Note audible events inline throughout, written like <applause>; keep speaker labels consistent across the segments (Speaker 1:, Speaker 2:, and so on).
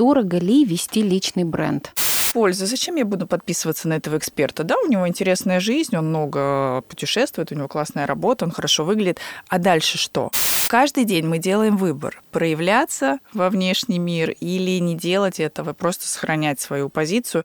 Speaker 1: дорого ли вести личный бренд?
Speaker 2: Польза. Зачем я буду подписываться на этого эксперта? Да, у него интересная жизнь, он много путешествует, у него классная работа, он хорошо выглядит. А дальше что? Каждый день мы делаем выбор, проявляться во внешний мир или не делать этого, просто сохранять свою позицию.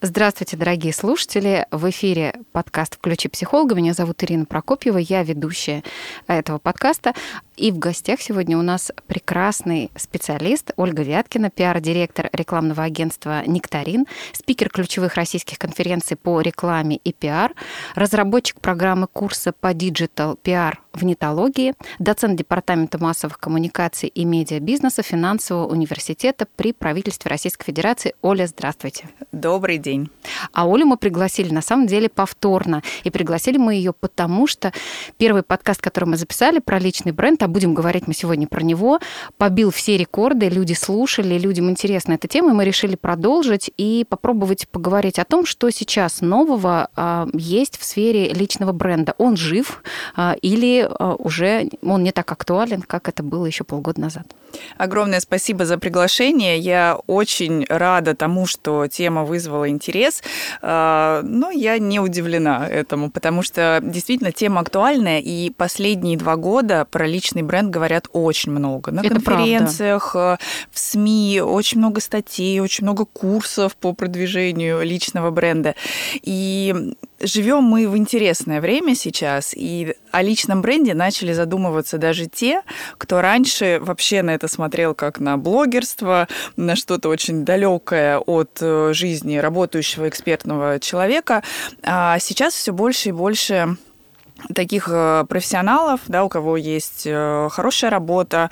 Speaker 1: Здравствуйте, дорогие слушатели. В эфире подкаст «Включи психолога». Меня зовут Ирина Прокопьева, я ведущая этого подкаста. И в гостях сегодня у нас прекрасный специалист Ольга Вяткина, пиар-директор рекламного агентства «Нектарин», спикер ключевых российских конференций по рекламе и пиар, разработчик программы курса по digital пиар в Нетологии, доцент Департамента массовых коммуникаций и медиабизнеса финансового университета при правительстве Российской Федерации. Оля, здравствуйте.
Speaker 2: Добрый день.
Speaker 1: А Олю мы пригласили, на самом деле, повторно. И пригласили мы ее потому, что первый подкаст, который мы записали про личный бренд, будем говорить мы сегодня про него, побил все рекорды, люди слушали, людям интересна эта тема, и мы решили продолжить и попробовать поговорить о том, что сейчас нового а, есть в сфере личного бренда. Он жив а, или а, уже он не так актуален, как это было еще полгода назад.
Speaker 2: Огромное спасибо за приглашение. Я очень рада тому, что тема вызвала интерес, но я не удивлена этому, потому что действительно тема актуальная, и последние два года про личный бренд говорят очень много. На
Speaker 1: Это
Speaker 2: конференциях,
Speaker 1: правда.
Speaker 2: В СМИ очень много статей, очень много курсов по продвижению личного бренда. И живем мы в интересное время сейчас, и о личном бренде начали задумываться даже те, кто раньше вообще на это смотрел как на блогерство, на что-то очень далекое от э, жизни работающего экспертного человека. А сейчас все больше и больше таких э, профессионалов, да, у кого есть э, хорошая работа,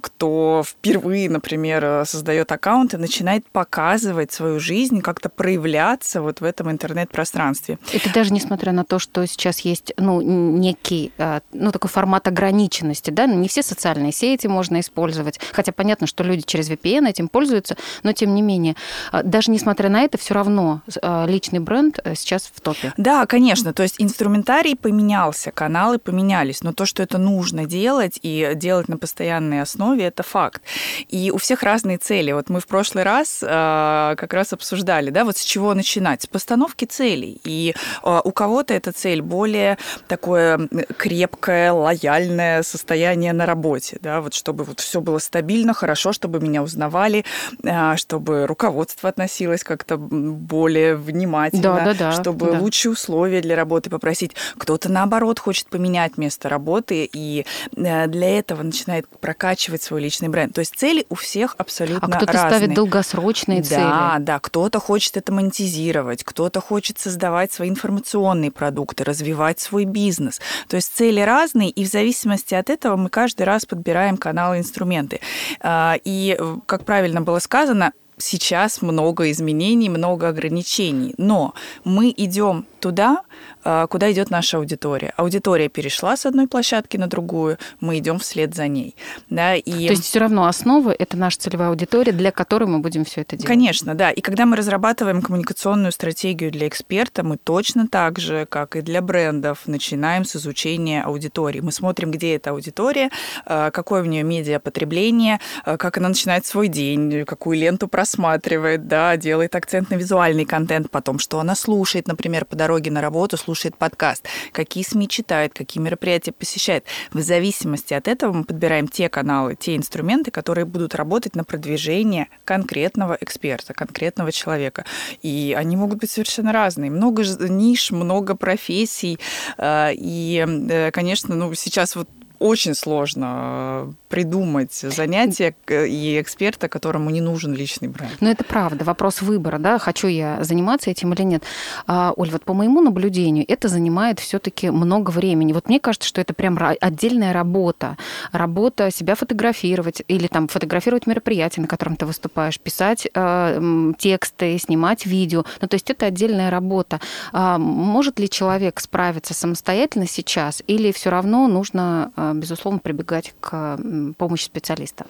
Speaker 2: кто впервые, например, создает аккаунт и начинает показывать свою жизнь, как-то проявляться вот в этом интернет-пространстве.
Speaker 1: Это даже несмотря на то, что сейчас есть ну, некий а, ну, такой формат ограниченности, да, не все социальные сети можно использовать, хотя понятно, что люди через VPN этим пользуются, но тем не менее, а, даже несмотря на это, все равно личный бренд э, сейчас в топе.
Speaker 2: Да, конечно, то есть инструментарий поменялся, каналы поменялись, но то, что это нужно делать и делать на постоянной основе, основе, это факт. И у всех разные цели. Вот мы в прошлый раз э, как раз обсуждали, да, вот с чего начинать? С постановки целей. И э, у кого-то эта цель более такое крепкое, лояльное состояние на работе, да, вот чтобы вот все было стабильно, хорошо, чтобы меня узнавали, э, чтобы руководство относилось как-то более внимательно,
Speaker 1: да, да, да,
Speaker 2: чтобы
Speaker 1: да.
Speaker 2: лучшие условия для работы попросить. Кто-то наоборот хочет поменять место работы и для этого начинает прокачивать выстраивать свой личный бренд. То есть цели у всех абсолютно
Speaker 1: разные. А кто-то
Speaker 2: разные.
Speaker 1: ставит долгосрочные
Speaker 2: да,
Speaker 1: цели.
Speaker 2: Да, да. Кто-то хочет это монетизировать, кто-то хочет создавать свои информационные продукты, развивать свой бизнес. То есть цели разные, и в зависимости от этого мы каждый раз подбираем каналы, инструменты. А, и, как правильно было сказано, сейчас много изменений, много ограничений, но мы идем туда, а, куда идет наша аудитория. Аудитория перешла с одной площадки на другую, мы идем вслед за ней. Да, и...
Speaker 1: То есть все равно основа это наша целевая аудитория, для которой мы будем все это делать.
Speaker 2: Конечно, да. И когда мы разрабатываем коммуникационную стратегию для эксперта, мы точно так же, как и для брендов, начинаем с изучения аудитории. Мы смотрим, где эта аудитория, а, какое у нее медиапотребление, а, как она начинает свой день, какую ленту просматривает, да, делает акцент на визуальный контент, потом, что она слушает, например, по дороге на работу слушает подкаст, какие СМИ читает, какие мероприятия посещает. В зависимости от этого мы подбираем те каналы, те инструменты, которые будут работать на продвижение конкретного эксперта, конкретного человека. И они могут быть совершенно разные. Много ниш, много профессий. Э, и, э, конечно, ну, сейчас вот очень сложно придумать занятие и эксперта, которому не нужен личный бренд.
Speaker 1: Но это правда. Вопрос выбора, да, хочу я заниматься этим или нет. А, Оль, вот по моему наблюдению, это занимает все-таки много времени. Вот мне кажется, что это прям отдельная работа. Работа себя фотографировать или там фотографировать мероприятие, на котором ты выступаешь, писать э, тексты, снимать видео. Ну, то есть это отдельная работа. А может ли человек справиться самостоятельно сейчас или все равно нужно нужно, безусловно, прибегать к помощи специалиста?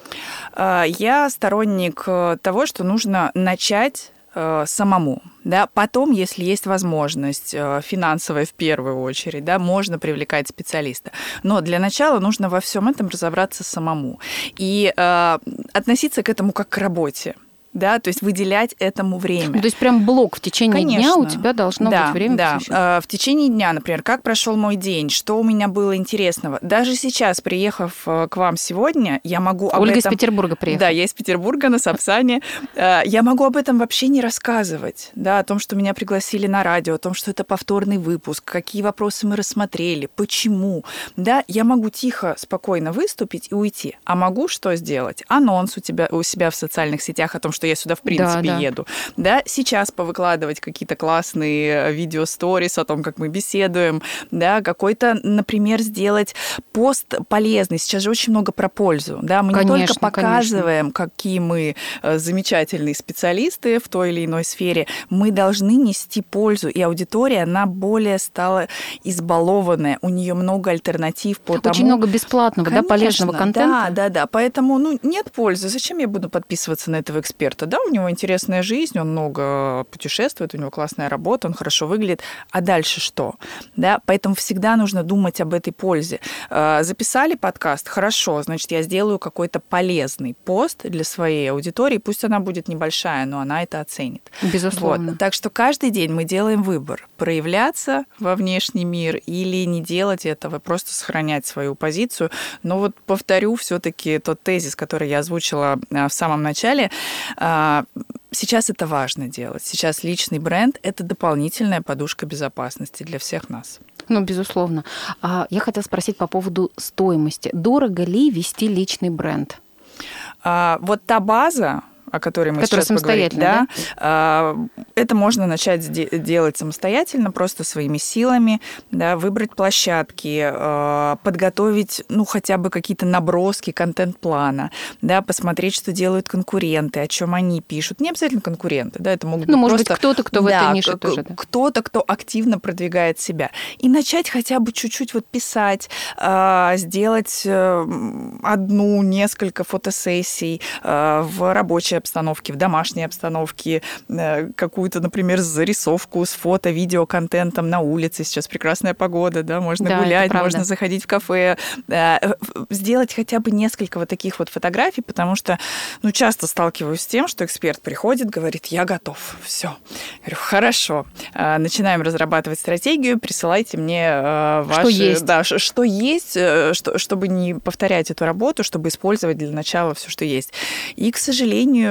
Speaker 2: А, я сторонник э, того, что нужно начать э, самому. Да, потом, если есть возможность э, финансовая в первую очередь, да, можно привлекать специалиста. Но для начала нужно во всем этом разобраться самому и э, относиться к этому как к работе да, то есть выделять этому время. Ну,
Speaker 1: то есть прям блок в течение Конечно. дня у тебя должно
Speaker 2: да,
Speaker 1: быть время
Speaker 2: Да, посвящено. А, в течение дня, например, как прошел мой день, что у меня было интересного. Даже сейчас, приехав э, к вам сегодня, я могу об
Speaker 1: Ольга
Speaker 2: этом...
Speaker 1: из Петербурга приехала.
Speaker 2: Да, я из Петербурга на Сапсане. Э, я могу об этом вообще не рассказывать, да, о том, что меня пригласили на радио, о том, что это повторный выпуск, какие вопросы мы рассмотрели, почему, да, я могу тихо, спокойно выступить и уйти. А могу что сделать? Анонс у тебя у себя в социальных сетях о том, что я сюда в принципе да, да. еду. Да, сейчас повыкладывать какие-то классные э, видео сторис о том, как мы беседуем, да, какой-то, например, сделать пост полезный. Сейчас же очень много про пользу, да, мы конечно, не только показываем, конечно. какие мы э, замечательные специалисты в той или иной сфере, мы должны нести пользу, и аудитория, она более стала избалованная, у нее много альтернатив по
Speaker 1: очень
Speaker 2: тому...
Speaker 1: Очень много бесплатного, конечно, да, полезного контента.
Speaker 2: Да, да, да, поэтому, ну, нет пользы. Зачем я буду подписываться на этого эксперта? Эксперта. Да, у него интересная жизнь, он много путешествует, у него классная работа, он хорошо выглядит. А дальше что? Да, поэтому всегда нужно думать об этой пользе. А, записали подкаст? Хорошо, значит, я сделаю какой-то полезный пост для своей аудитории. Пусть она будет небольшая, но она это оценит.
Speaker 1: Безусловно.
Speaker 2: Вот. Так что каждый день мы делаем выбор. Проявляться во внешний мир или не делать этого, просто сохранять свою позицию. Но вот повторю все-таки тот тезис, который я озвучила а, в самом начале. А, сейчас это важно делать. Сейчас личный бренд – это дополнительная подушка безопасности для всех нас.
Speaker 1: Ну, безусловно. А, я хотела спросить по поводу стоимости. Дорого ли вести личный бренд?
Speaker 2: А, вот та база, о которой мы сейчас поговорим, да, да, это можно начать делать самостоятельно, просто своими силами, да, выбрать площадки, а, подготовить, ну, хотя бы какие-то наброски контент-плана, да, посмотреть, что делают конкуренты, о чем они пишут. Не обязательно конкуренты, да, это могут
Speaker 1: ну,
Speaker 2: быть
Speaker 1: может
Speaker 2: просто...
Speaker 1: быть, кто-то, кто в да, этой нише тоже, да.
Speaker 2: Кто-то, кто активно продвигает себя. И начать хотя бы чуть-чуть вот писать, а, сделать э, одну, несколько фотосессий в рабочей обстановке, в домашней обстановке, э, какую-то, например, зарисовку с фото, видео, контентом на улице. Сейчас прекрасная погода, да, можно да, гулять, можно заходить в кафе. Э, сделать хотя бы несколько вот таких вот фотографий, потому что, ну, часто сталкиваюсь с тем, что эксперт приходит, говорит, я готов, все. Говорю, хорошо. Э, начинаем разрабатывать стратегию, присылайте мне ваши...
Speaker 1: Что есть.
Speaker 2: Да, что есть, что, чтобы не повторять эту работу, чтобы использовать для начала все, что есть. И, к сожалению,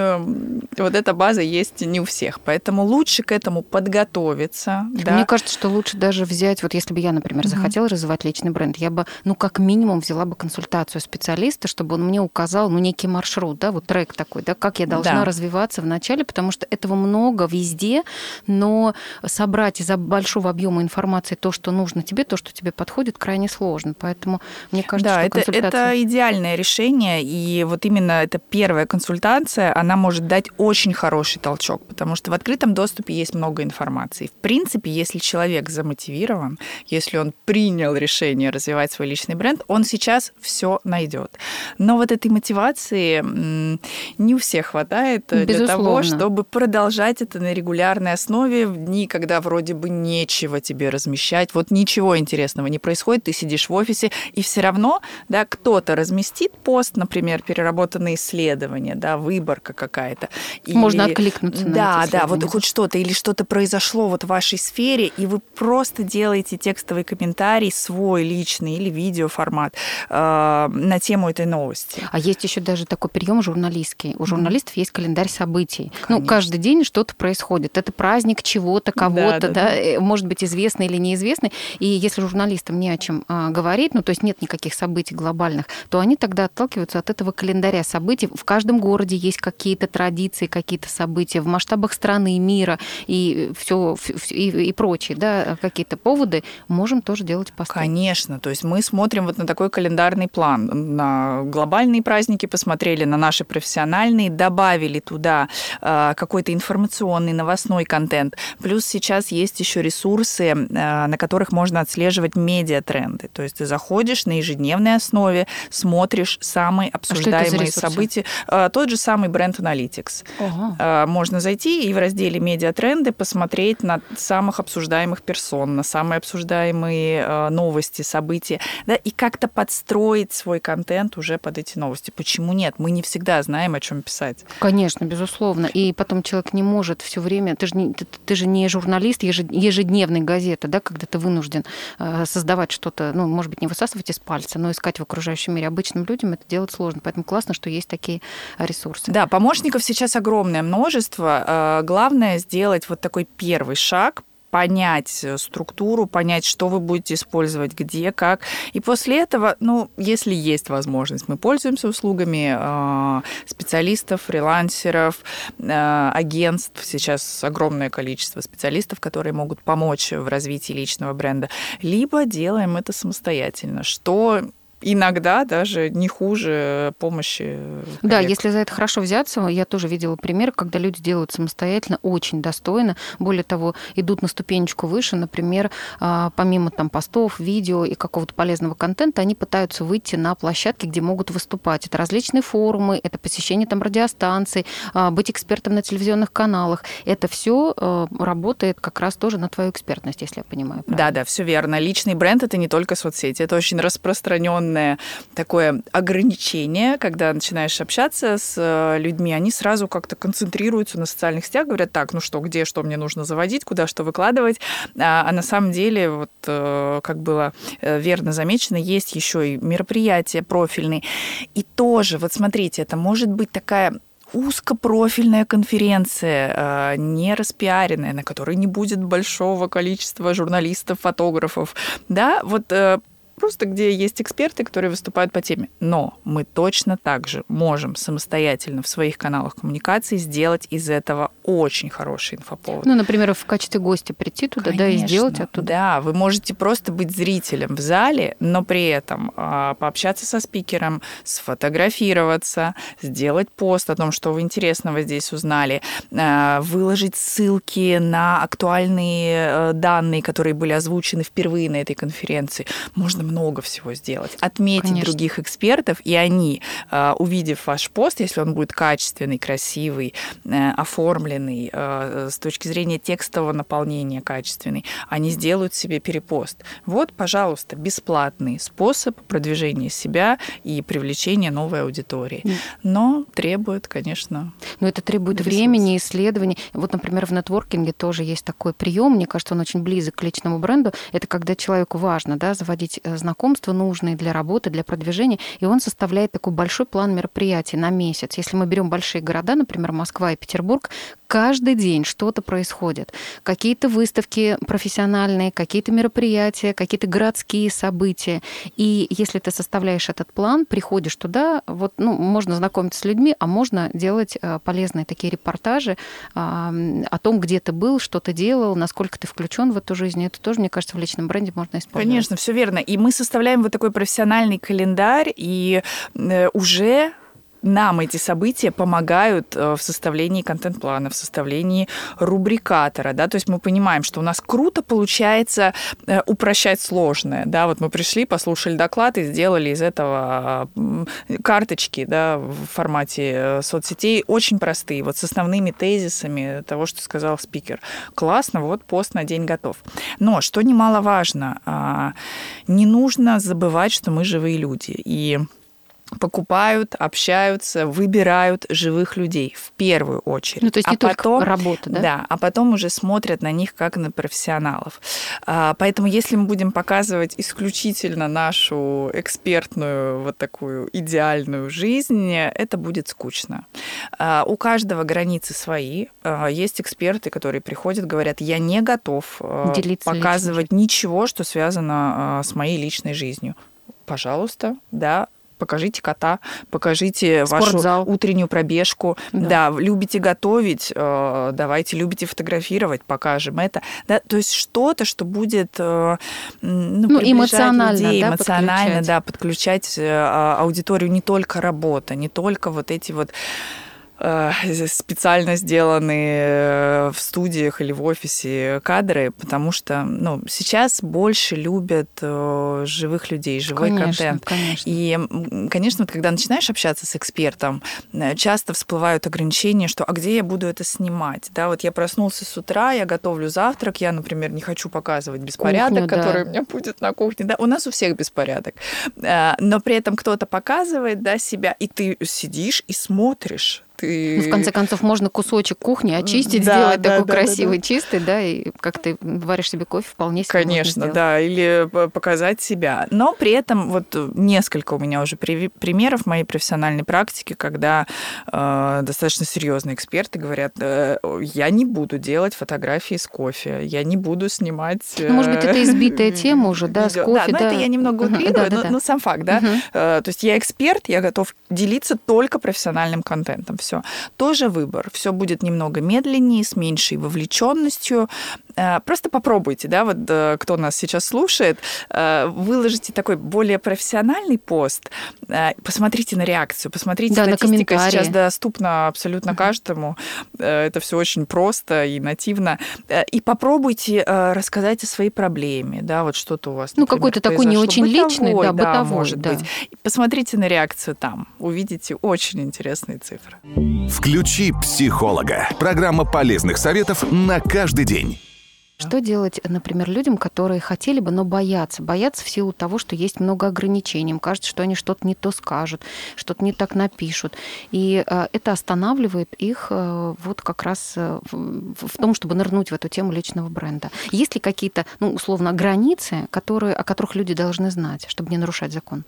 Speaker 2: вот эта база есть не у всех. Поэтому лучше к этому подготовиться. Да.
Speaker 1: Мне кажется, что лучше даже взять, вот если бы я, например, mm-hmm. захотела развивать личный бренд, я бы, ну, как минимум, взяла бы консультацию специалиста, чтобы он мне указал, ну, некий маршрут, да, вот трек такой, да, как я должна да. развиваться вначале, потому что этого много везде, но собрать из-за большого объема информации то, что нужно тебе, то, что тебе подходит, крайне сложно. Поэтому мне кажется,
Speaker 2: да,
Speaker 1: что
Speaker 2: это,
Speaker 1: консультация...
Speaker 2: это идеальное решение, и вот именно эта первая консультация, она может дать очень хороший толчок, потому что в открытом доступе есть много информации. В принципе, если человек замотивирован, если он принял решение развивать свой личный бренд, он сейчас все найдет. Но вот этой мотивации не у всех хватает Безусловно. для того, чтобы продолжать это на регулярной основе в дни, когда вроде бы нечего тебе размещать, вот ничего интересного не происходит, ты сидишь в офисе, и все равно да, кто-то разместит пост, например, переработанные исследования, да, выборка какая-то.
Speaker 1: Можно откликнуться на
Speaker 2: Да,
Speaker 1: эти
Speaker 2: да, вот хоть что-то, или что-то произошло вот в вашей сфере, и вы просто делаете текстовый комментарий, свой личный или видеоформат э, на тему этой новости.
Speaker 1: А есть еще даже такой прием журналистский. У журналистов mm-hmm. есть календарь событий. Ну, Конечно. Ну, каждый день что-то происходит. Это праздник чего-то, кого-то, да, да, да, э, может быть, известный или неизвестный. И если журналистам не о чем а, говорить, ну, то есть нет никаких событий глобальных, то они тогда отталкиваются от этого календаря событий. В каждом городе есть какие-то традиции, какие-то события в масштабах страны, мира и все и, и прочие, да, какие-то поводы, можем тоже делать посты.
Speaker 2: Конечно, то есть мы смотрим вот на такой календарный план, на глобальные праздники посмотрели, на наши профессиональные, добавили туда э, какой-то информационный, новостной контент. Плюс сейчас есть еще ресурсы, э, на которых можно отслеживать медиатренды. То есть ты заходишь на ежедневной основе, смотришь самые а обсуждаемые а события. Тот же самый бренд Analytics. Ага. Можно зайти и в разделе медиатренды посмотреть на самых обсуждаемых персон, на самые обсуждаемые новости, события, да, и как-то подстроить свой контент уже под эти новости. Почему нет? Мы не всегда знаем, о чем писать.
Speaker 1: Конечно, безусловно. И потом человек не может все время. Ты же не, ты, ты же не журналист ежедневной газеты, да, когда ты вынужден э, создавать что-то, ну, может быть, не высасывать из пальца, но искать в окружающем мире. Обычным людям это делать сложно. Поэтому классно, что есть такие ресурсы.
Speaker 2: Да, помощников сейчас огромное множество. Э, главное сделать вот такой первый шаг, понять э, структуру, понять, что вы будете использовать, где, как. И после этого, ну, если есть возможность, мы пользуемся услугами э, специалистов, фрилансеров, э, агентств. Сейчас огромное количество специалистов, которые могут помочь в развитии личного бренда. Либо делаем это самостоятельно, что иногда даже не хуже помощи.
Speaker 1: Коллег. Да, если за это хорошо взяться, я тоже видела пример, когда люди делают самостоятельно, очень достойно. Более того, идут на ступенечку выше, например, а, помимо там постов, видео и какого-то полезного контента, они пытаются выйти на площадки, где могут выступать. Это различные форумы, это посещение там радиостанций, а, быть экспертом на телевизионных каналах. Это все а, работает как раз тоже на твою экспертность, если я понимаю.
Speaker 2: Правильно? Да, да, все верно. Личный бренд это не только соцсети, это очень распространенный определенное такое ограничение, когда начинаешь общаться с э, людьми, они сразу как-то концентрируются на социальных сетях, говорят, так, ну что, где, что мне нужно заводить, куда что выкладывать. А, а на самом деле, вот э, как было э, верно замечено, есть еще и мероприятия профильные. И тоже, вот смотрите, это может быть такая узкопрофильная конференция, не распиаренная, на которой не будет большого количества журналистов, фотографов. Да, вот просто где есть эксперты, которые выступают по теме. Но мы точно так же можем самостоятельно в своих каналах коммуникации сделать из этого очень хороший инфоповод.
Speaker 1: Ну, например, в качестве гостя прийти туда, Конечно, да, и сделать оттуда.
Speaker 2: Да, вы можете просто быть зрителем в зале, но при этом а, пообщаться со спикером, сфотографироваться, сделать пост о том, что вы интересного здесь узнали, а, выложить ссылки на актуальные э, данные, которые были озвучены впервые на этой конференции. Можно много всего сделать. Отметить Конечно. других экспертов, и они, а, увидев ваш пост, если он будет качественный, красивый, э, оформленный, э, с точки зрения текстового наполнения качественный, они сделают себе перепост. Вот, пожалуйста, бесплатный способ продвижения себя и привлечения новой аудитории. Но требует, конечно.
Speaker 1: Но это требует ресурс. времени, исследований. Вот, например, в нетворкинге тоже есть такой прием, мне кажется, он очень близок к личному бренду. Это когда человеку важно да, заводить э, знакомства нужные для работы, для продвижения, и он составляет такой большой план мероприятий на месяц. Если мы берем большие города, например, Москва и Петербург, каждый день что-то происходит. Какие-то выставки профессиональные, какие-то мероприятия, какие-то городские события. И если ты составляешь этот план, приходишь туда, вот, ну, можно знакомиться с людьми, а можно делать э, полезные такие репортажи о том, где ты был, что ты делал, насколько ты включен в эту жизнь. Это тоже, мне кажется, в личном бренде можно использовать.
Speaker 2: Конечно, все верно. И мы составляем вот такой профессиональный календарь, и э, уже нам эти события помогают э, в составлении контент-плана, в составлении рубрикатора, да, то есть мы понимаем, что у нас круто получается э, упрощать сложное, да, вот мы пришли, послушали доклад и сделали из этого карточки, да, в формате э, соцсетей очень простые, вот с основными тезисами того, что сказал спикер. Классно, вот пост на день готов. Но, что немаловажно, а, не нужно забывать, что мы живые люди, и покупают, общаются, выбирают живых людей в первую очередь.
Speaker 1: Ну, то есть
Speaker 2: а
Speaker 1: не потом, только работа, да?
Speaker 2: Да, а потом уже смотрят на них как на профессионалов. А, поэтому если мы будем показывать исключительно нашу экспертную вот такую идеальную жизнь, это будет скучно. А, у каждого границы свои. А, есть эксперты, которые приходят, говорят, я не готов Делиться показывать личностью. ничего, что связано с моей личной жизнью. Пожалуйста, да, покажите кота, покажите
Speaker 1: Спортзал.
Speaker 2: вашу утреннюю пробежку. Да. да, любите готовить, э, давайте любите фотографировать, покажем это. Да, то есть что-то, что будет э, ну,
Speaker 1: ну, эмоционально,
Speaker 2: людей,
Speaker 1: да,
Speaker 2: эмоционально,
Speaker 1: подключать.
Speaker 2: да, подключать э, а, аудиторию не только работа, не только вот эти вот специально сделанные э, в студиях или в офисе кадры, потому что ну, сейчас больше любят э, живых людей, живой
Speaker 1: Конечно,
Speaker 2: контент.
Speaker 1: конечно.
Speaker 2: И, конечно, вот когда начинаешь общаться с экспертом, э, часто всплывают ограничения, что а где я буду это снимать? Да, вот я проснулся с утра, я готовлю завтрак, я, например, не хочу показывать беспорядок,
Speaker 1: Кухню, да.
Speaker 2: который у меня будет на кухне. Да, у нас у всех беспорядок. Э, Но при этом кто-то показывает да, себя, и ты сидишь и смотришь. Ты...
Speaker 1: Ну, в конце концов, можно кусочек кухни очистить,
Speaker 2: Да,
Speaker 1: сделать
Speaker 2: да,
Speaker 1: такой
Speaker 2: да, да,
Speaker 1: красивый, чистый, да, и как ты варишь себе кофе, вполне себе
Speaker 2: Конечно, да, или показать себя. Но при этом вот несколько у меня уже при- примеров моей профессиональной практики, когда э, достаточно серьезные эксперты говорят, э, я не буду делать фотографии с кофе, я не буду снимать...
Speaker 1: Ну, может быть,
Speaker 2: э,
Speaker 1: это избитая <laughs> тема уже, да, с кофе,
Speaker 2: да.
Speaker 1: да.
Speaker 2: но это я немного утрирую, но, но сам факт, да. Э, То есть я эксперт, я готов делиться только профессиональным контентом. Все. Тоже выбор. Все будет немного медленнее, с меньшей вовлеченностью. Э, Просто попробуйте, да, вот э, кто нас сейчас слушает, э, выложите такой более профессиональный пост, посмотрите на реакцию, посмотрите,
Speaker 1: Да, на
Speaker 2: статистика
Speaker 1: комментарии.
Speaker 2: сейчас доступна абсолютно каждому. Э, Это все очень просто и нативно. И попробуйте рассказать о своей проблеме, да, вот что-то у вас.
Speaker 1: Ну, какой-то такой не очень личный, да, бытовой,
Speaker 2: может
Speaker 1: да.
Speaker 2: быть. Посмотрите на реакцию там, увидите очень интересные цифры.
Speaker 3: Включи психолога. Программа полезных советов на каждый день.
Speaker 1: Что делать, например, людям, которые хотели бы, но боятся? Боятся в силу того, что есть много ограничений. Им кажется, что они что-то не то скажут, что-то не так напишут. И э, это останавливает их э, вот как раз э, в, том, чтобы нырнуть в эту тему личного бренда. Есть ли какие-то, ну, условно, границы, которые, о которых люди должны знать, чтобы не нарушать закон?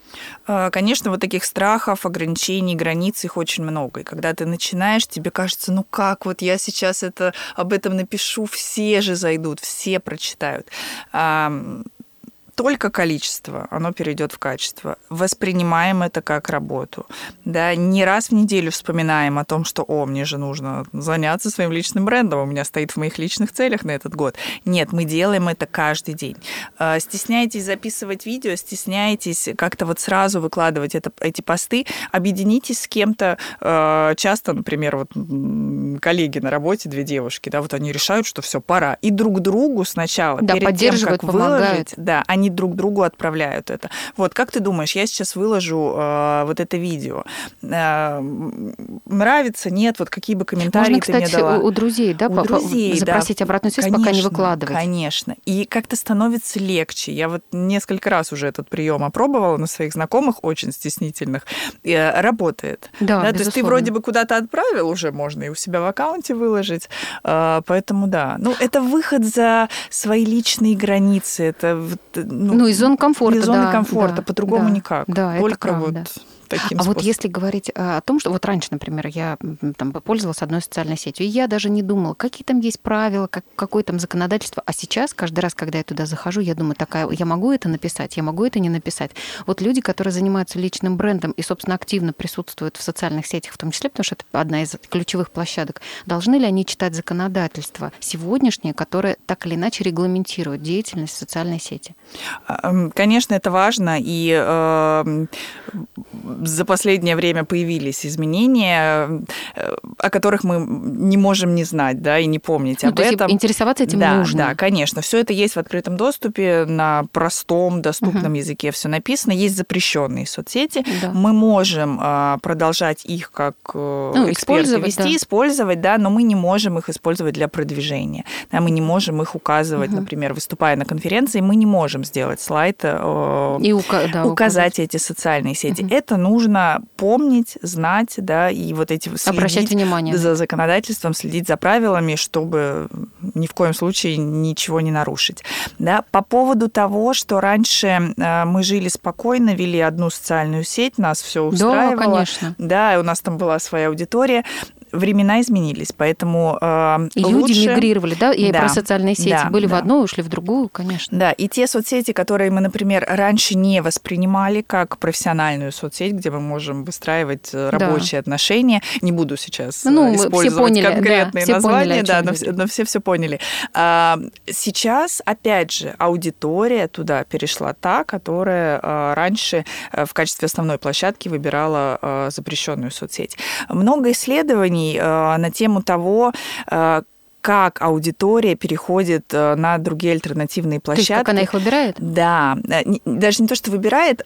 Speaker 2: Э, Конечно, вот таких страхов, ограничений, границ их очень много. И когда ты начинаешь, тебе кажется, ну как, вот я сейчас это, об этом напишу, все же зайдут, все прочитают. Только количество, оно перейдет в качество. Воспринимаем это как работу. Да, не раз в неделю вспоминаем о том, что, о, мне же нужно заняться своим личным брендом, у меня стоит в моих личных целях на этот год. Нет, мы делаем это каждый день. Э, Стесняетесь записывать видео, стесняетесь как-то вот сразу выкладывать это, эти посты, объединитесь с кем-то. Э, Часто, например, вот коллеги на работе, две девушки, да, вот они решают, что все, пора. И друг другу сначала,
Speaker 1: Да,
Speaker 2: перед тем, как
Speaker 1: помогают.
Speaker 2: выложить, да, они друг другу отправляют это. Вот, как ты думаешь, я сейчас выложу э, вот это видео. Э, нравится, нет, вот какие бы комментарии
Speaker 1: Можно,
Speaker 2: ты мне
Speaker 1: кстати,
Speaker 2: дала.
Speaker 1: у, у друзей, да,
Speaker 2: У
Speaker 1: по-
Speaker 2: друзей, да.
Speaker 1: запросить обратную связь, пока не
Speaker 2: Конечно,
Speaker 1: выкладывать.
Speaker 2: Конечно. И как-то становится легче. Я вот несколько раз уже этот прием опробовала на своих знакомых, очень стеснительных. Э, работает.
Speaker 1: Да,
Speaker 2: то есть ты вроде бы куда-то отправил, уже можно и у себя в аккаунте выложить. Э, Поэтому да. Ну, это выход за свои личные границы. Это вот, ну,
Speaker 1: Ну, из зон комфорта,
Speaker 2: из зоны
Speaker 1: да,
Speaker 2: комфорта.
Speaker 1: да,
Speaker 2: По-другому
Speaker 1: да.
Speaker 2: никак.
Speaker 1: Да, это
Speaker 2: Только
Speaker 1: правда.
Speaker 2: вот таким
Speaker 1: А вот если говорить э, о том, что вот раньше, например, я там пользовалась одной социальной сетью, и я даже не думала, какие там есть правила, как, какое там законодательство. А сейчас, каждый раз, когда я туда захожу, я думаю, такая, я могу это написать, я могу это не написать. Вот люди, которые занимаются личным брендом и, собственно, активно присутствуют в социальных сетях, в том числе, потому что это одна из ключевых площадок, должны ли они читать законодательство сегодняшнее, которое так или иначе регламентирует деятельность в социальной сети?
Speaker 2: Эм, Конечно, это важно, и э, за последнее время появились изменения, э, о которых мы не можем не знать, да, и не помнить
Speaker 1: Ну,
Speaker 2: об этом.
Speaker 1: интересоваться этим
Speaker 2: да,
Speaker 1: нужно.
Speaker 2: Да, конечно. Все это есть в открытом доступе, на простом, доступном языке все написано. Есть запрещенные соцсети.
Speaker 1: Да.
Speaker 2: Мы можем э, продолжать их как э,
Speaker 1: Ну,
Speaker 2: эксперты
Speaker 1: использовать,
Speaker 2: вести,
Speaker 1: да.
Speaker 2: использовать, да, но мы не можем их использовать для продвижения. Да, мы не можем их указывать,
Speaker 1: Мгм.
Speaker 2: например, выступая на конференции, мы не можем сделать слайд, э,
Speaker 1: И ука- да,
Speaker 2: указать эти социальные сети.
Speaker 1: Мгм.
Speaker 2: Это нужно помнить, знать, да, и вот эти
Speaker 1: Обращать
Speaker 2: следить
Speaker 1: внимание.
Speaker 2: за законодательством, следить за правилами, чтобы ни в коем случае ничего не нарушить. Да, по поводу того, что раньше э, мы жили спокойно, вели одну социальную сеть, нас все устраивало.
Speaker 1: Да, конечно.
Speaker 2: Да, у нас там была своя аудитория. Времена изменились, поэтому э,
Speaker 1: и
Speaker 2: лучше...
Speaker 1: люди мигрировали, да? Я
Speaker 2: да,
Speaker 1: про социальные сети.
Speaker 2: да,
Speaker 1: Были
Speaker 2: да.
Speaker 1: в одну, ушли в другую, конечно.
Speaker 2: Да, и те соцсети, которые мы, например, раньше не воспринимали как профессиональную соцсеть, где мы можем выстраивать э,
Speaker 1: Да.
Speaker 2: рабочие отношения, не буду сейчас э,
Speaker 1: Ну, мы все
Speaker 2: использовать
Speaker 1: поняли, да,
Speaker 2: конкретные
Speaker 1: все
Speaker 2: названия,
Speaker 1: поняли, о
Speaker 2: да, но, все- но все все поняли. А, Сейчас, опять же, аудитория туда перешла та, которая э, раньше э, в качестве основной площадки выбирала э, запрещенную соцсеть. Много исследований э, на тему того, э, как аудитория переходит э, на другие альтернативные
Speaker 1: То есть
Speaker 2: площадки.
Speaker 1: как она их выбирает?
Speaker 2: Да, даже не то, что выбирает.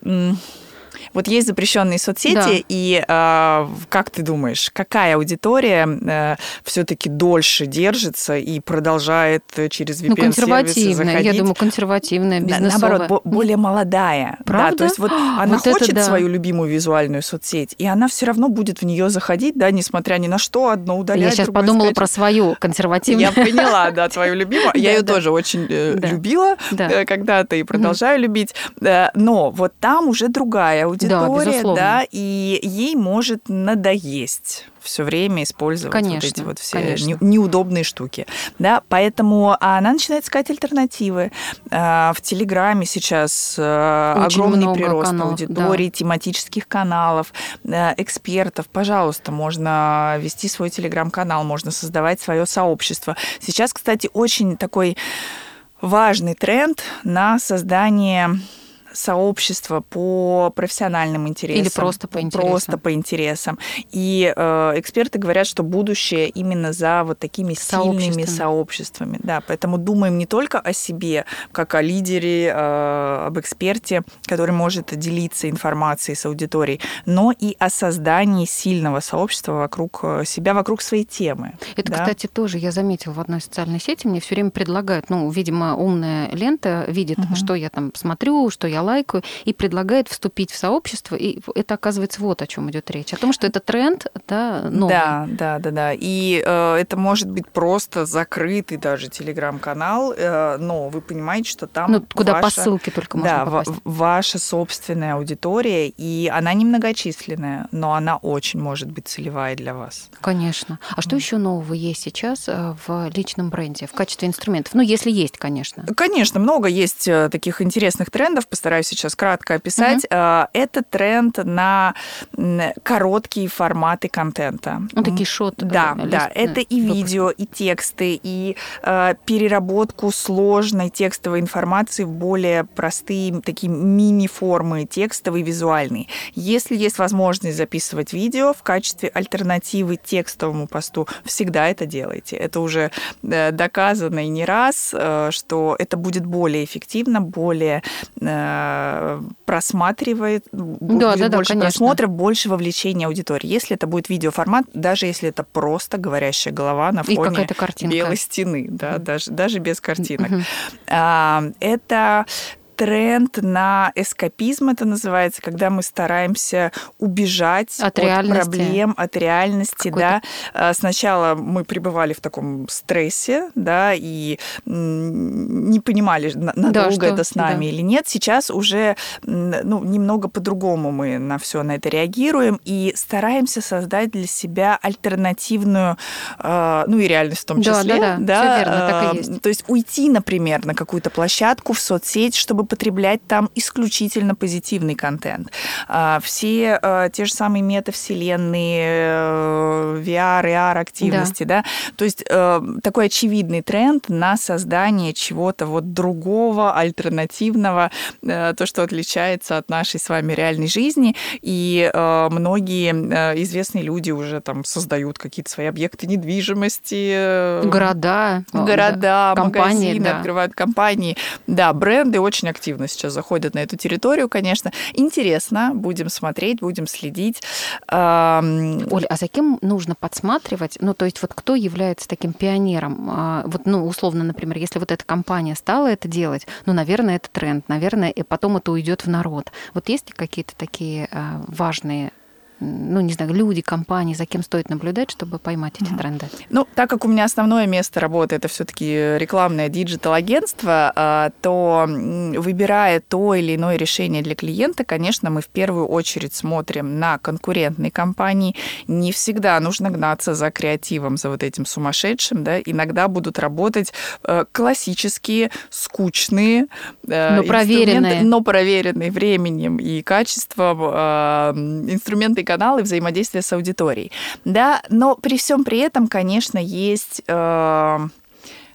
Speaker 2: Вот есть запрещенные соцсети,
Speaker 1: Да.
Speaker 2: и э, как ты думаешь, какая аудитория все-таки дольше держится и продолжает э, через VPN
Speaker 1: Ну, консервативная. Я
Speaker 2: заходить?
Speaker 1: думаю, консервативная,
Speaker 2: На-
Speaker 1: бизнесовая.
Speaker 2: Наоборот, бо- более молодая.
Speaker 1: Правда?
Speaker 2: Да, то есть вот <gasps> она
Speaker 1: Вот
Speaker 2: хочет
Speaker 1: да.
Speaker 2: свою любимую визуальную соцсеть, и она все равно будет в нее заходить, да, несмотря ни на что, одно удалять,
Speaker 1: Я сейчас подумала
Speaker 2: скачивать.
Speaker 1: про свою консервативную.
Speaker 2: Я поняла, да, твою любимую. Я <laughs> ее тоже очень э,
Speaker 1: Да.
Speaker 2: любила
Speaker 1: Да.
Speaker 2: э, когда-то и продолжаю любить. Э, Но вот там уже другая аудитория,
Speaker 1: безусловно.
Speaker 2: да, и ей может надоесть все время использовать вот
Speaker 1: Конечно,
Speaker 2: эти вот все
Speaker 1: конечно.
Speaker 2: не- неудобные штуки. Да, поэтому она начинает искать альтернативы. Э, В Телеграме сейчас э,
Speaker 1: Очень
Speaker 2: огромный прирост
Speaker 1: каналов,
Speaker 2: аудитории, тематических каналов, э, экспертов. Пожалуйста, можно вести свой телеграм-канал, можно создавать свое сообщество. Сейчас, кстати, очень такой важный тренд на создание сообщества по профессиональным интересам.
Speaker 1: Или просто по интересам.
Speaker 2: Просто по интересам. И э, эксперты говорят, что будущее именно за вот такими сильными
Speaker 1: Сообществами.
Speaker 2: Да, поэтому думаем не только о себе, как о лидере, э, об эксперте, который может делиться информацией с аудиторией, но и о создании сильного сообщества вокруг э, себя, вокруг своей темы.
Speaker 1: Это,
Speaker 2: да.
Speaker 1: кстати, тоже я заметила в одной социальной сети. Мне все время предлагают, ну, видимо, умная лента видит,
Speaker 2: Мгм.
Speaker 1: что я там смотрю, что я лайкаю, и предлагает вступить в сообщество. И это, оказывается, вот о чем идет речь. О том, что это тренд, да, новый.
Speaker 2: Да, да, да, да. И э, это может быть просто закрытый даже телеграм-канал, э, но вы понимаете, что там
Speaker 1: Ну, куда по
Speaker 2: ваша-
Speaker 1: ссылке только можно
Speaker 2: да,
Speaker 1: попасть.
Speaker 2: ваша собственная аудитория, и она немногочисленная, но она очень может быть целевая для вас.
Speaker 1: Конечно. А что еще нового есть сейчас э, в личном бренде в качестве инструментов? Ну, если есть, конечно.
Speaker 2: Конечно, много есть э, таких интересных трендов. Постараюсь сейчас кратко описать. Э, Это тренд на короткие форматы контента.
Speaker 1: Ну, такие шоты.
Speaker 2: Да,
Speaker 1: э,
Speaker 2: да,
Speaker 1: лист-
Speaker 2: это и
Speaker 1: выпуски.
Speaker 2: видео, и тексты, и э, переработку сложной текстовой информации в более простые такие мини-формы текстовые, визуальные. Если есть возможность записывать видео в качестве альтернативы текстовому посту, всегда это делайте. Это уже э, доказано и не раз, э, что это будет более эффективно, более э, просматривает, бу-
Speaker 1: Да,
Speaker 2: будет
Speaker 1: да, да,
Speaker 2: больше
Speaker 1: конечно.
Speaker 2: просмотров, больше вовлечения аудитории. Если это будет видеоформат, даже если это просто говорящая голова на фоне белой стены, да, даже, даже без картинок. А, Это тренд на эскапизм, это называется, когда мы стараемся убежать
Speaker 1: От
Speaker 2: от, проблем, от реальности, да. А, Сначала мы пребывали в таком стрессе, да, и не понимали, на- надолго
Speaker 1: что-
Speaker 2: это с нами
Speaker 1: да.
Speaker 2: или нет. Сейчас уже ну, немного по-другому мы на все на это реагируем и стараемся создать для себя альтернативную, э, ну и реальность в том
Speaker 1: Да,
Speaker 2: числе.
Speaker 1: да, да, всё верно, так и
Speaker 2: э,
Speaker 1: есть.
Speaker 2: То есть уйти, например, на какую-то площадку в соцсеть, чтобы потреблять там исключительно позитивный контент. А, Все э, те же самые метавселенные, э, VR, AR активности, да. То есть э, такой очевидный тренд на создание чего-то вот другого, альтернативного, э, то, что отличается от нашей с вами реальной жизни. И многие известные люди уже там создают какие-то свои объекты недвижимости.
Speaker 1: Города.
Speaker 2: города,
Speaker 1: да, компании,
Speaker 2: магазины,
Speaker 1: да.
Speaker 2: открывают компании. Да, бренды очень активно сейчас заходят на эту территорию, конечно. Интересно, будем смотреть, будем следить.
Speaker 1: Оля, а за кем нужно подсматривать? Ну, то есть вот кто является таким пионером? А, Вот, ну, условно, например, если вот эта компания стала это делать, ну, наверное, это тренд, наверное, и потом это уйдет в народ. Вот есть ли какие-то такие а, важные ну, не знаю, люди, компании, за кем стоит наблюдать, чтобы поймать эти тренды?
Speaker 2: Ну, так как у меня основное место работы это все-таки рекламное digital-агентство, а, то выбирая то или иное решение для клиента, конечно, мы в первую очередь смотрим на конкурентные компании. Не всегда нужно гнаться за креативом, за вот этим сумасшедшим, да, иногда будут работать э, классические, скучные
Speaker 1: э, но проверенные,
Speaker 2: но проверенные временем и качеством э, инструменты и каналы взаимодействия с аудиторией, да, но при всем при этом, конечно, есть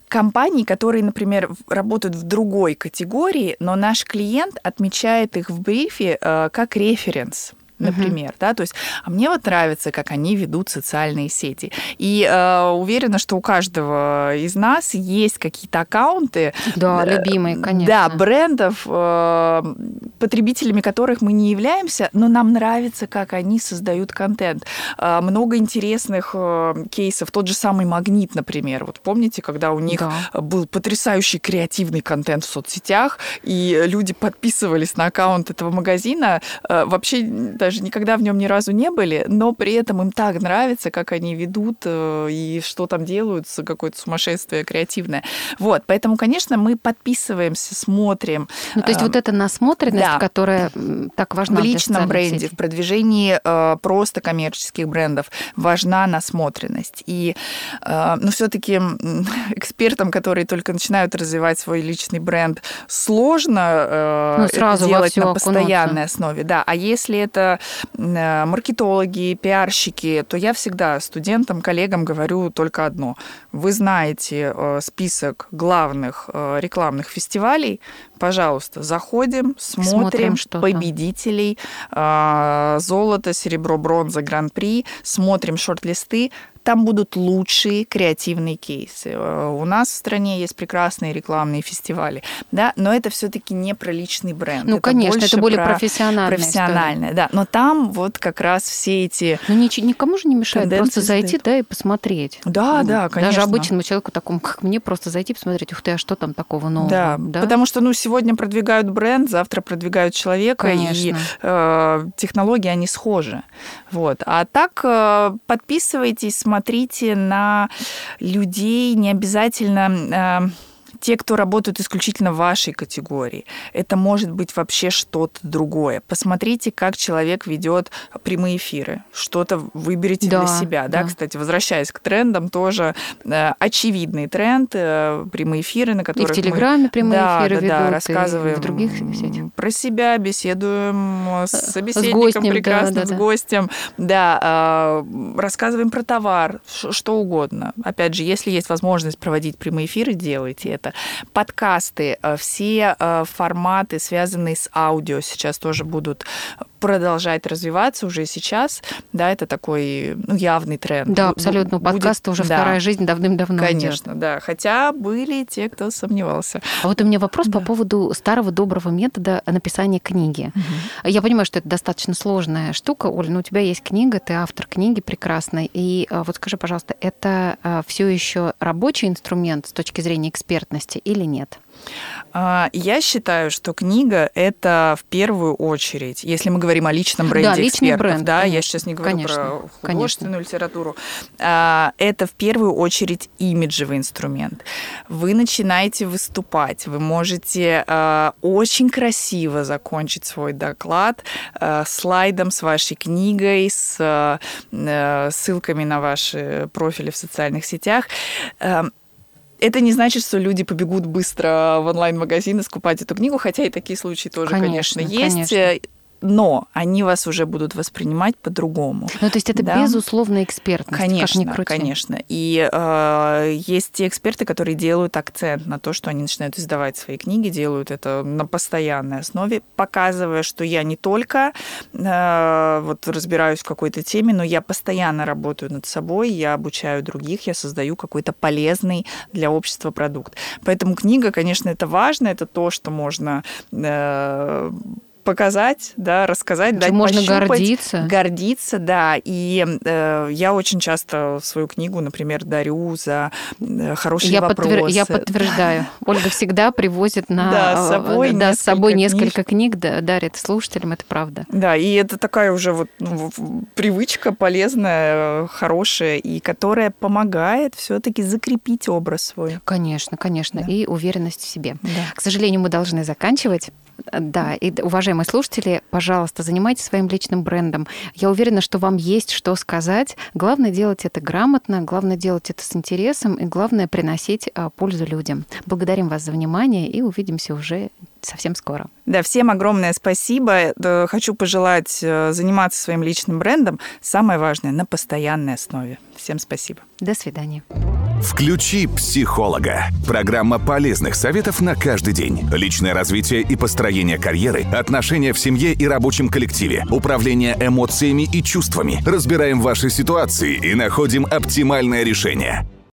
Speaker 2: компаний, которые, например, работают в другой категории, но наш клиент отмечает их в брифе э, как референс например, uh-huh. да, то есть, а мне вот нравится, как они ведут социальные сети. И э, уверена, что у каждого из нас есть какие-то аккаунты.
Speaker 1: Да, э, любимые, конечно.
Speaker 2: Да, брендов, э, потребителями которых мы не являемся, но нам нравится, как они создают контент. Э, много интересных э, кейсов. Тот же самый Магнит, например. Вот помните, когда у них да. был потрясающий креативный контент в соцсетях, и люди подписывались на аккаунт этого магазина, э, вообще даже никогда в нем ни разу не были, но при этом им так нравится, как они ведут э, и что там делают, какое-то сумасшествие креативное. Вот, поэтому, конечно, мы подписываемся, смотрим.
Speaker 1: Ну, то есть вот эта насмотренность, да. которая так важна
Speaker 2: в личном бренде, сетей. в продвижении э, просто коммерческих брендов важна насмотренность. И, э, ну, все-таки <laughs> экспертам, которые только начинают развивать свой личный бренд, сложно ну, сразу это делать на постоянной основе. Да, а если это Э, маркетологи, пиарщики, то я всегда студентам, коллегам говорю только одно. Вы знаете э, список главных э, рекламных фестивалей, пожалуйста, заходим, смотрим, смотрим победителей, золото, серебро, бронза, гран-при, смотрим шорт-листы, там будут лучшие креативные кейсы. Э, у нас в стране есть прекрасные рекламные фестивали, да, но это все-таки не про личный бренд.
Speaker 1: Ну,
Speaker 2: это
Speaker 1: конечно, это более профессиональное.
Speaker 2: Профессиональное, да. Но там вот как раз все эти...
Speaker 1: Ну, никому же не мешает просто зайти, да, и посмотреть.
Speaker 2: Да, ну, да, конечно.
Speaker 1: Даже обычному человеку такому, как мне, просто зайти посмотреть, ух ты, а что там такого нового?
Speaker 2: Да, да? потому что, ну, сегодня продвигают бренд, завтра продвигают человека, конечно. и э, технологии, они схожи. Вот. А так э, подписывайтесь, смотрите, смотрите на людей, не обязательно э, те, кто работают исключительно в вашей категории. Это может быть вообще что-то другое. Посмотрите, как человек ведет прямые эфиры. Что-то выберите да, для себя. Да? да, кстати, возвращаясь к трендам, тоже э, очевидный тренд э, прямые эфиры, на которых
Speaker 1: и в Телеграме
Speaker 2: мы,
Speaker 1: прямые
Speaker 2: да,
Speaker 1: эфиры
Speaker 2: да,
Speaker 1: ведут,
Speaker 2: да, рассказываем
Speaker 1: в других сетях.
Speaker 2: про себя, беседуем с собеседником с гостем, прекрасным, да, да, с гостем, да, э, рассказываем про товар, что угодно. Опять же, если есть возможность проводить прямые эфиры, делайте это. Подкасты, э, все э, форматы, связанные с аудио, сейчас тоже будут продолжать развиваться уже сейчас. Да, это такой ну, явный тренд.
Speaker 1: Да, абсолютно. Будет... Подкасты уже да. вторая жизнь давным-давно
Speaker 2: Конечно,
Speaker 1: идет.
Speaker 2: да. Хотя были те, кто сомневался.
Speaker 1: А вот у меня вопрос да. по поводу старого доброго метода написания книги. Угу. Я понимаю, что это достаточно сложная штука. Оля, ну у тебя есть книга, ты автор книги прекрасной. И э, вот скажи, пожалуйста, это все еще рабочий инструмент с точки зрения экспертности или нет?
Speaker 2: А, я считаю, что книга это в первую очередь, если мы говорим о личном бренде
Speaker 1: да, личный
Speaker 2: экспертов,
Speaker 1: бренд,
Speaker 2: да,
Speaker 1: конечно,
Speaker 2: я сейчас не говорю
Speaker 1: конечно,
Speaker 2: про художественную конечно. литературу, а, это в первую очередь имиджевый инструмент. Вы начинаете выступать, вы можете а, очень красиво закончить свой доклад слайдом с вашей книгой, с ссылками на ваши профили в социальных сетях это не значит, что люди побегут быстро в онлайн-магазин и скупать эту книгу, хотя и такие случаи тоже, конечно, конечно есть. Конечно но они вас уже будут воспринимать по-другому.
Speaker 1: Ну, то есть это да? безусловно экспертность,
Speaker 2: конечно,
Speaker 1: как ни крути.
Speaker 2: Конечно, И э, есть те эксперты, которые делают акцент на то, что они начинают издавать свои книги, делают это на постоянной основе, показывая, что я не только э, вот разбираюсь в какой-то теме, но я постоянно работаю над собой, я обучаю других, я создаю какой-то полезный для общества продукт. Поэтому книга, конечно, это важно, это то, что можно э, показать, да, рассказать, дать
Speaker 1: можно
Speaker 2: пощупать,
Speaker 1: гордиться.
Speaker 2: Гордиться, да. И э, я очень часто свою книгу, например, дарю за э, хорошие
Speaker 1: я
Speaker 2: вопросы.
Speaker 1: Подтвер... Я подтверждаю. Ольга всегда привозит на...
Speaker 2: Да, с собой,
Speaker 1: да, с собой несколько
Speaker 2: книг.
Speaker 1: книг, да, дарит слушателям, это правда.
Speaker 2: Да, и это такая уже вот ну, привычка полезная, хорошая, и которая помогает все-таки закрепить образ свой.
Speaker 1: Конечно, конечно,
Speaker 2: Да.
Speaker 1: и уверенность в себе.
Speaker 2: Да.
Speaker 1: К сожалению, мы должны заканчивать. Да, и, уважаемые слушатели, пожалуйста, занимайтесь своим личным брендом. Я уверена, что вам есть что сказать. Главное делать это грамотно, главное делать это с интересом, и главное приносить а, пользу людям. Благодарим вас за внимание и увидимся уже совсем скоро.
Speaker 2: Да, всем огромное спасибо. Да, Хочу пожелать э, заниматься своим личным брендом. Самое важное на постоянной основе. Всем спасибо.
Speaker 1: До свидания.
Speaker 3: Включи психолога. Программа полезных советов на каждый день. Личное развитие и построение карьеры, отношения в семье и рабочем коллективе, управление эмоциями и чувствами. Разбираем ваши ситуации и находим оптимальное решение.